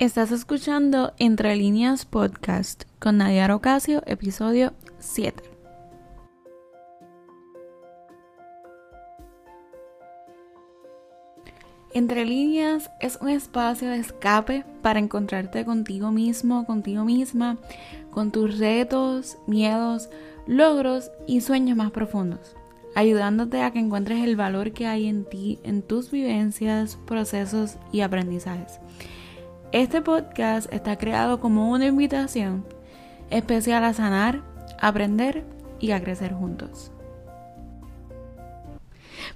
Estás escuchando Entre Líneas Podcast con Nadia Ocasio, episodio 7. Entre líneas es un espacio de escape para encontrarte contigo mismo, contigo misma, con tus retos, miedos, logros y sueños más profundos, ayudándote a que encuentres el valor que hay en ti, en tus vivencias, procesos y aprendizajes. Este podcast está creado como una invitación especial a sanar, aprender y a crecer juntos.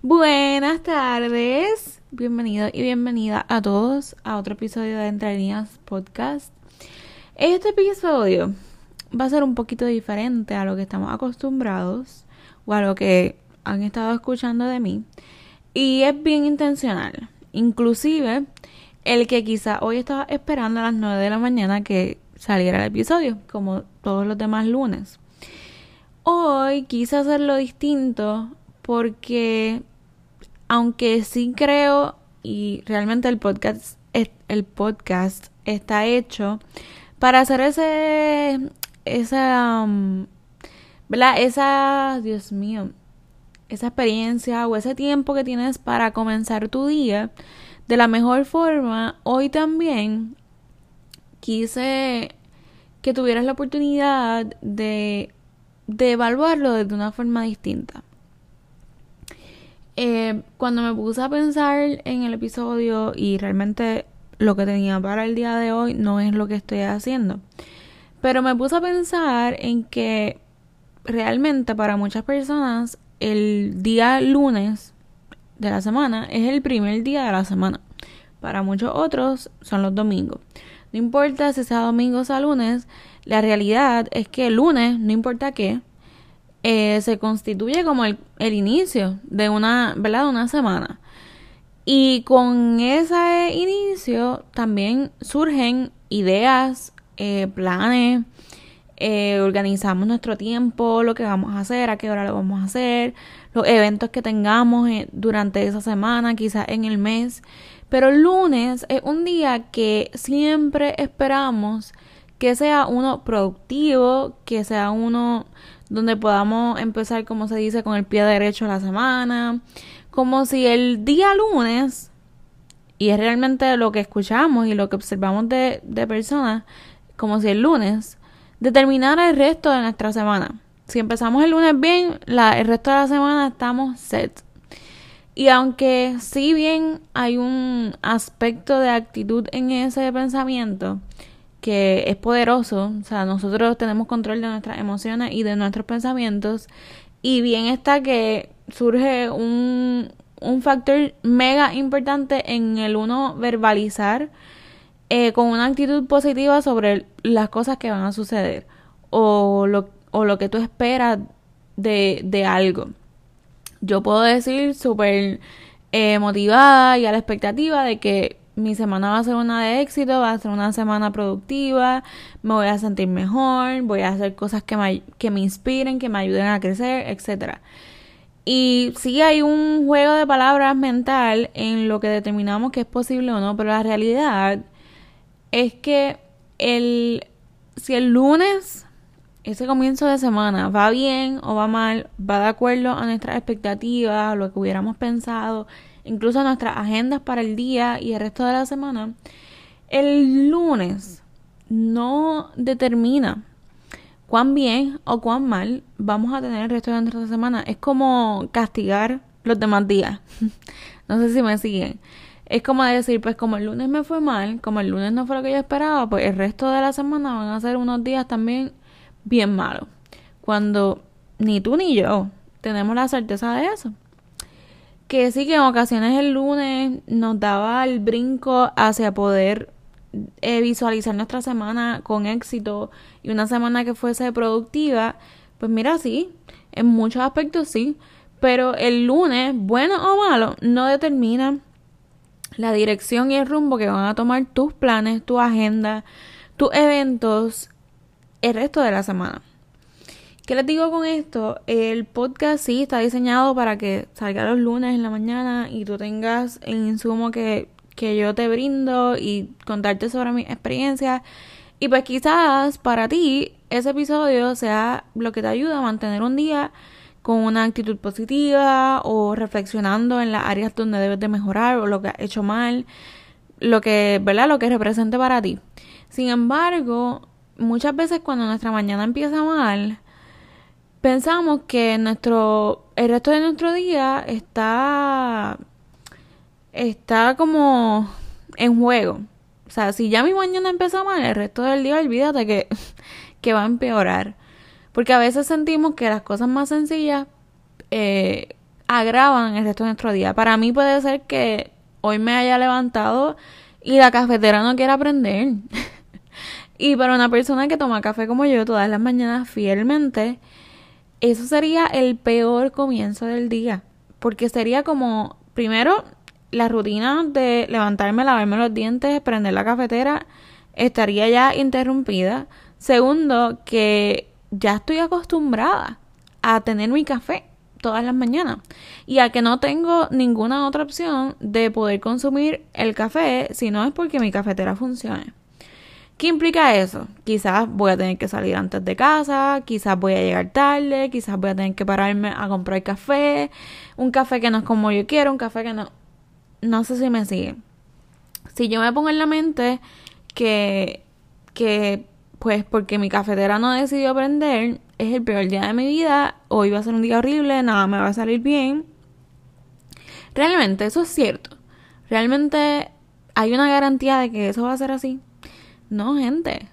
Buenas tardes, bienvenido y bienvenida a todos a otro episodio de Entre Líneas Podcast. Este episodio va a ser un poquito diferente a lo que estamos acostumbrados o a lo que han estado escuchando de mí y es bien intencional. Inclusive el que quizá hoy estaba esperando a las 9 de la mañana que saliera el episodio, como todos los demás lunes. Hoy quise hacerlo distinto porque aunque sí creo y realmente el podcast el podcast está hecho para hacer ese esa um, ¿verdad? esa Dios mío esa experiencia o ese tiempo que tienes para comenzar tu día de la mejor forma, hoy también quise que tuvieras la oportunidad de, de evaluarlo de una forma distinta. Eh, cuando me puse a pensar en el episodio y realmente lo que tenía para el día de hoy no es lo que estoy haciendo. Pero me puse a pensar en que realmente para muchas personas el día lunes de la semana es el primer día de la semana. Para muchos otros son los domingos. No importa si sea domingo o sea lunes, la realidad es que el lunes, no importa qué, eh, se constituye como el, inicio de una, ¿verdad? De una semana. Y con ese inicio también surgen ideas, eh, planes, eh, organizamos nuestro tiempo, lo que vamos a hacer, a qué hora lo vamos a hacer, los eventos que tengamos eh, durante esa semana, quizás en el mes. Pero el lunes es un día que siempre esperamos que sea uno productivo, que sea uno donde podamos empezar, como se dice, con el pie derecho la semana. Como si el día lunes, y es realmente lo que escuchamos y lo que observamos de, de personas, como si el lunes determinar el resto de nuestra semana. Si empezamos el lunes bien, la, el resto de la semana estamos set. Y aunque si bien hay un aspecto de actitud en ese pensamiento que es poderoso, o sea, nosotros tenemos control de nuestras emociones y de nuestros pensamientos, y bien está que surge un, un factor mega importante en el uno verbalizar eh, con una actitud positiva sobre las cosas que van a suceder o lo, o lo que tú esperas de, de algo. Yo puedo decir súper eh, motivada y a la expectativa de que mi semana va a ser una de éxito, va a ser una semana productiva, me voy a sentir mejor, voy a hacer cosas que me, que me inspiren, que me ayuden a crecer, etc. Y sí hay un juego de palabras mental en lo que determinamos que es posible o no, pero la realidad es que el, si el lunes, ese comienzo de semana, va bien o va mal, va de acuerdo a nuestras expectativas, a lo que hubiéramos pensado, incluso a nuestras agendas para el día y el resto de la semana, el lunes no determina cuán bien o cuán mal vamos a tener el resto de nuestra semana. Es como castigar los demás días. no sé si me siguen es como decir, pues como el lunes me fue mal, como el lunes no fue lo que yo esperaba, pues el resto de la semana van a ser unos días también bien malos. Cuando ni tú ni yo tenemos la certeza de eso. Que sí que en ocasiones el lunes nos daba el brinco hacia poder eh, visualizar nuestra semana con éxito y una semana que fuese productiva, pues mira, sí, en muchos aspectos sí, pero el lunes, bueno o malo, no determina la dirección y el rumbo que van a tomar tus planes, tu agenda, tus eventos el resto de la semana. ¿Qué les digo con esto? El podcast sí está diseñado para que salga los lunes en la mañana y tú tengas el insumo que, que yo te brindo y contarte sobre mis experiencias. Y pues quizás para ti ese episodio sea lo que te ayuda a mantener un día con una actitud positiva o reflexionando en las áreas donde debes de mejorar o lo que has hecho mal, lo que, ¿verdad? Lo que represente para ti. Sin embargo, muchas veces cuando nuestra mañana empieza mal, pensamos que nuestro el resto de nuestro día está está como en juego. O sea, si ya mi mañana empezó mal, el resto del día olvídate que, que va a empeorar. Porque a veces sentimos que las cosas más sencillas eh, agravan el resto de nuestro día. Para mí puede ser que hoy me haya levantado y la cafetera no quiera aprender. y para una persona que toma café como yo todas las mañanas fielmente, eso sería el peor comienzo del día. Porque sería como, primero, la rutina de levantarme, lavarme los dientes, prender la cafetera, estaría ya interrumpida. Segundo, que ya estoy acostumbrada a tener mi café todas las mañanas y a que no tengo ninguna otra opción de poder consumir el café si no es porque mi cafetera funcione. ¿Qué implica eso? Quizás voy a tener que salir antes de casa, quizás voy a llegar tarde, quizás voy a tener que pararme a comprar café, un café que no es como yo quiero, un café que no no sé si me sigue. Si yo me pongo en la mente que, que, pues porque mi cafetera no decidió prender, es el peor día de mi vida, hoy va a ser un día horrible, nada me va a salir bien. Realmente, eso es cierto. Realmente hay una garantía de que eso va a ser así. No, gente.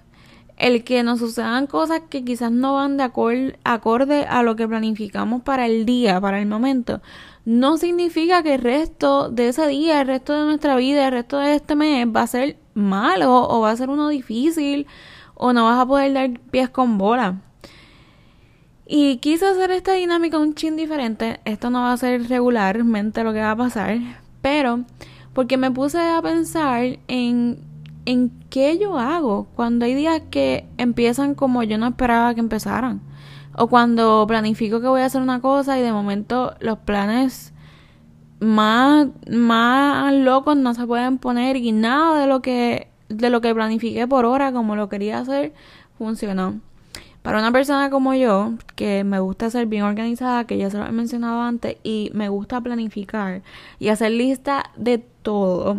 El que nos sucedan cosas que quizás no van de acorde a lo que planificamos para el día, para el momento, no significa que el resto de ese día, el resto de nuestra vida, el resto de este mes va a ser malo o va a ser uno difícil o no vas a poder dar pies con bola. Y quise hacer esta dinámica un chin diferente. Esto no va a ser regularmente lo que va a pasar, pero porque me puse a pensar en, en qué yo hago cuando hay días que empiezan como yo no esperaba que empezaran. O cuando planifico que voy a hacer una cosa y de momento los planes más, más locos no se pueden poner y nada de lo que, de lo que planifiqué por hora como lo quería hacer funcionó. Para una persona como yo, que me gusta ser bien organizada, que ya se lo he mencionado antes, y me gusta planificar y hacer lista de todo,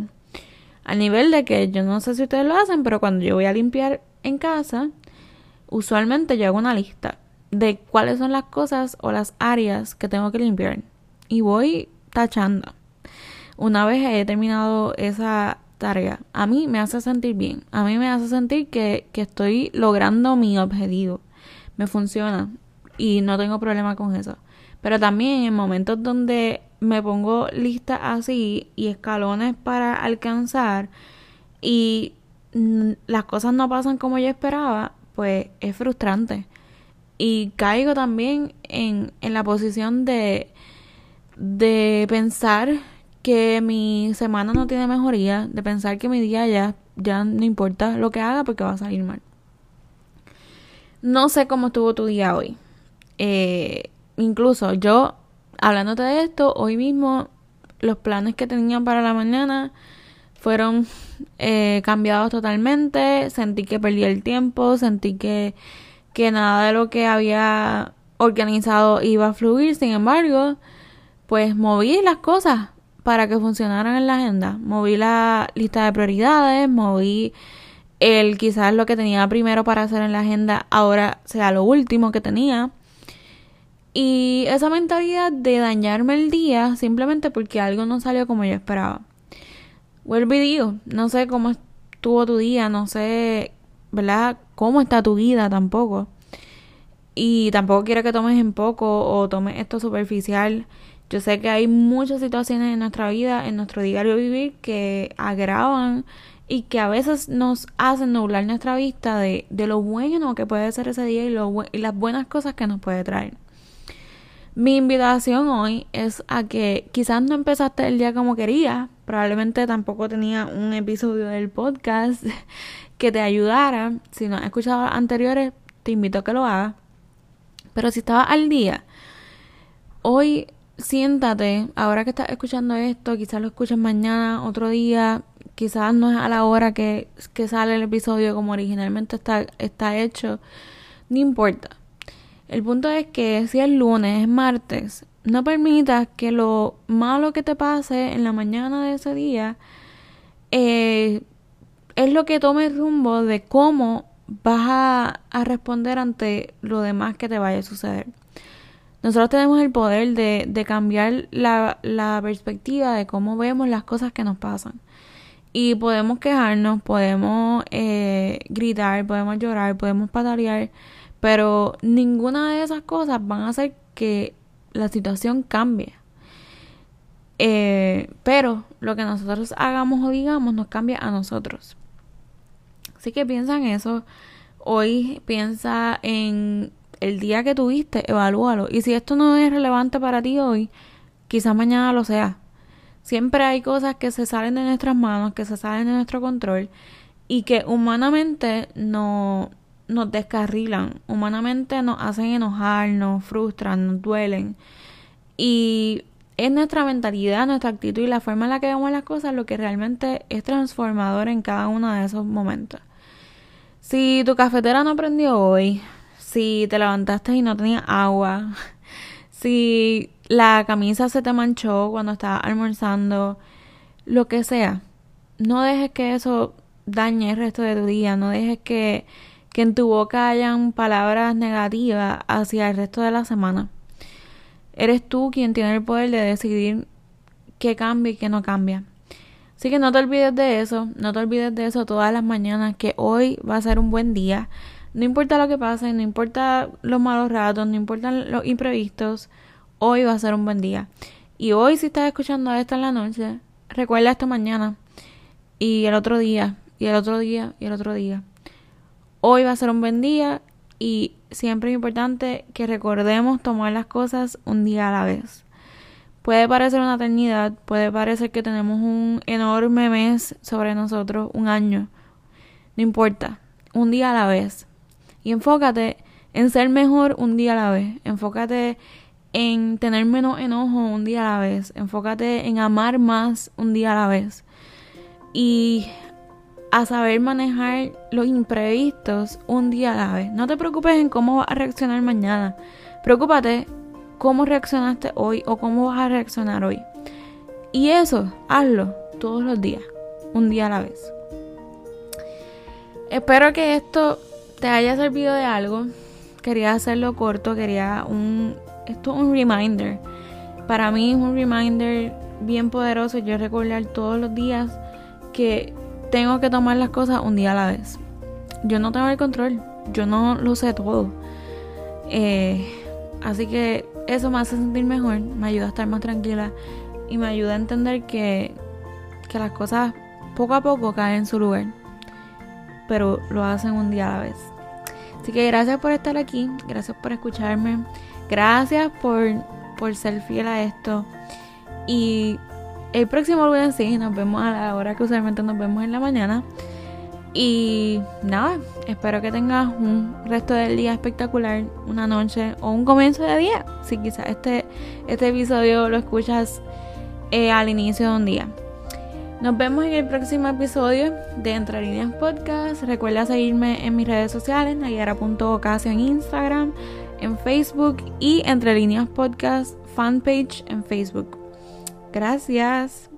al nivel de que yo no sé si ustedes lo hacen, pero cuando yo voy a limpiar en casa, usualmente yo hago una lista de cuáles son las cosas o las áreas que tengo que limpiar. Y voy tachando. Una vez he terminado esa tarea, a mí me hace sentir bien. A mí me hace sentir que, que estoy logrando mi objetivo. Me funciona y no tengo problema con eso. Pero también en momentos donde me pongo lista así y escalones para alcanzar y las cosas no pasan como yo esperaba, pues es frustrante y caigo también en, en la posición de, de pensar que mi semana no tiene mejoría, de pensar que mi día ya, ya no importa lo que haga porque va a salir mal. No sé cómo estuvo tu día hoy. Eh, incluso yo, hablándote de esto, hoy mismo los planes que tenía para la mañana fueron eh, cambiados totalmente. Sentí que perdí el tiempo, sentí que que nada de lo que había organizado iba a fluir. Sin embargo, pues moví las cosas para que funcionaran en la agenda. Moví la lista de prioridades, moví el quizás lo que tenía primero para hacer en la agenda ahora sea lo último que tenía. Y esa mentalidad de dañarme el día simplemente porque algo no salió como yo esperaba. Vuelvo y digo, no sé cómo estuvo tu día, no sé ¿verdad? ¿Cómo está tu vida tampoco? Y tampoco quiero que tomes en poco o tomes esto superficial. Yo sé que hay muchas situaciones en nuestra vida, en nuestro diario vivir, que agravan y que a veces nos hacen nublar nuestra vista de, de lo bueno que puede ser ese día y, lo, y las buenas cosas que nos puede traer. Mi invitación hoy es a que quizás no empezaste el día como querías, probablemente tampoco tenía un episodio del podcast que te ayudara. Si no has escuchado anteriores, te invito a que lo hagas. Pero si estabas al día, hoy siéntate, ahora que estás escuchando esto, quizás lo escuches mañana, otro día, quizás no es a la hora que, que sale el episodio como originalmente está, está hecho, no importa. El punto es que si es lunes, es martes, no permitas que lo malo que te pase en la mañana de ese día eh, es lo que tome rumbo de cómo vas a, responder ante lo demás que te vaya a suceder. Nosotros tenemos el poder de, de cambiar la, la perspectiva de cómo vemos las cosas que nos pasan. Y podemos quejarnos, podemos eh, gritar, podemos llorar, podemos patalear, pero ninguna de esas cosas van a hacer que la situación cambie. Eh, pero lo que nosotros hagamos o digamos nos cambia a nosotros. Así que piensa en eso. Hoy piensa en el día que tuviste, evalúalo. Y si esto no es relevante para ti hoy, quizás mañana lo sea. Siempre hay cosas que se salen de nuestras manos, que se salen de nuestro control y que humanamente no, nos descarrilan, humanamente nos hacen enojar, nos frustran, nos duelen. Y es nuestra mentalidad, nuestra actitud y la forma en la que vemos las cosas lo que realmente es transformador en cada uno de esos momentos. Si tu cafetera no prendió hoy, si te levantaste y no tenías agua, si la camisa se te manchó cuando estabas almorzando, lo que sea, no dejes que eso dañe el resto de tu día, no dejes que, que en tu boca hayan palabras negativas hacia el resto de la semana. Eres tú quien tiene el poder de decidir qué cambia y qué no cambia. Así que no te olvides de eso, no te olvides de eso todas las mañanas, que hoy va a ser un buen día. No importa lo que pase, no importa los malos ratos, no importan los imprevistos, hoy va a ser un buen día. Y hoy si estás escuchando esto en la noche, recuerda esta mañana y el otro día, y el otro día, y el otro día. Hoy va a ser un buen día y siempre es importante que recordemos tomar las cosas un día a la vez. Puede parecer una eternidad, puede parecer que tenemos un enorme mes sobre nosotros, un año. No importa, un día a la vez. Y enfócate en ser mejor un día a la vez. Enfócate en tener menos enojo un día a la vez. Enfócate en amar más un día a la vez. Y a saber manejar los imprevistos un día a la vez. No te preocupes en cómo vas a reaccionar mañana. Preocúpate cómo reaccionaste hoy o cómo vas a reaccionar hoy. Y eso, hazlo todos los días, un día a la vez. Espero que esto te haya servido de algo. Quería hacerlo corto, quería un... Esto es un reminder. Para mí es un reminder bien poderoso. Yo recordar todos los días que tengo que tomar las cosas un día a la vez. Yo no tengo el control, yo no lo sé todo. Eh, así que eso me hace sentir mejor, me ayuda a estar más tranquila y me ayuda a entender que, que las cosas poco a poco caen en su lugar, pero lo hacen un día a la vez. Así que gracias por estar aquí, gracias por escucharme, gracias por, por ser fiel a esto y el próximo lunes sí, nos vemos a la hora que usualmente nos vemos en la mañana. Y nada, espero que tengas un resto del día espectacular, una noche o un comienzo de día. Si quizás este, este episodio lo escuchas eh, al inicio de un día. Nos vemos en el próximo episodio de Entre Líneas Podcast. Recuerda seguirme en mis redes sociales, nayara.ocasio en Instagram, en Facebook y Entre Líneas Podcast fanpage en Facebook. Gracias.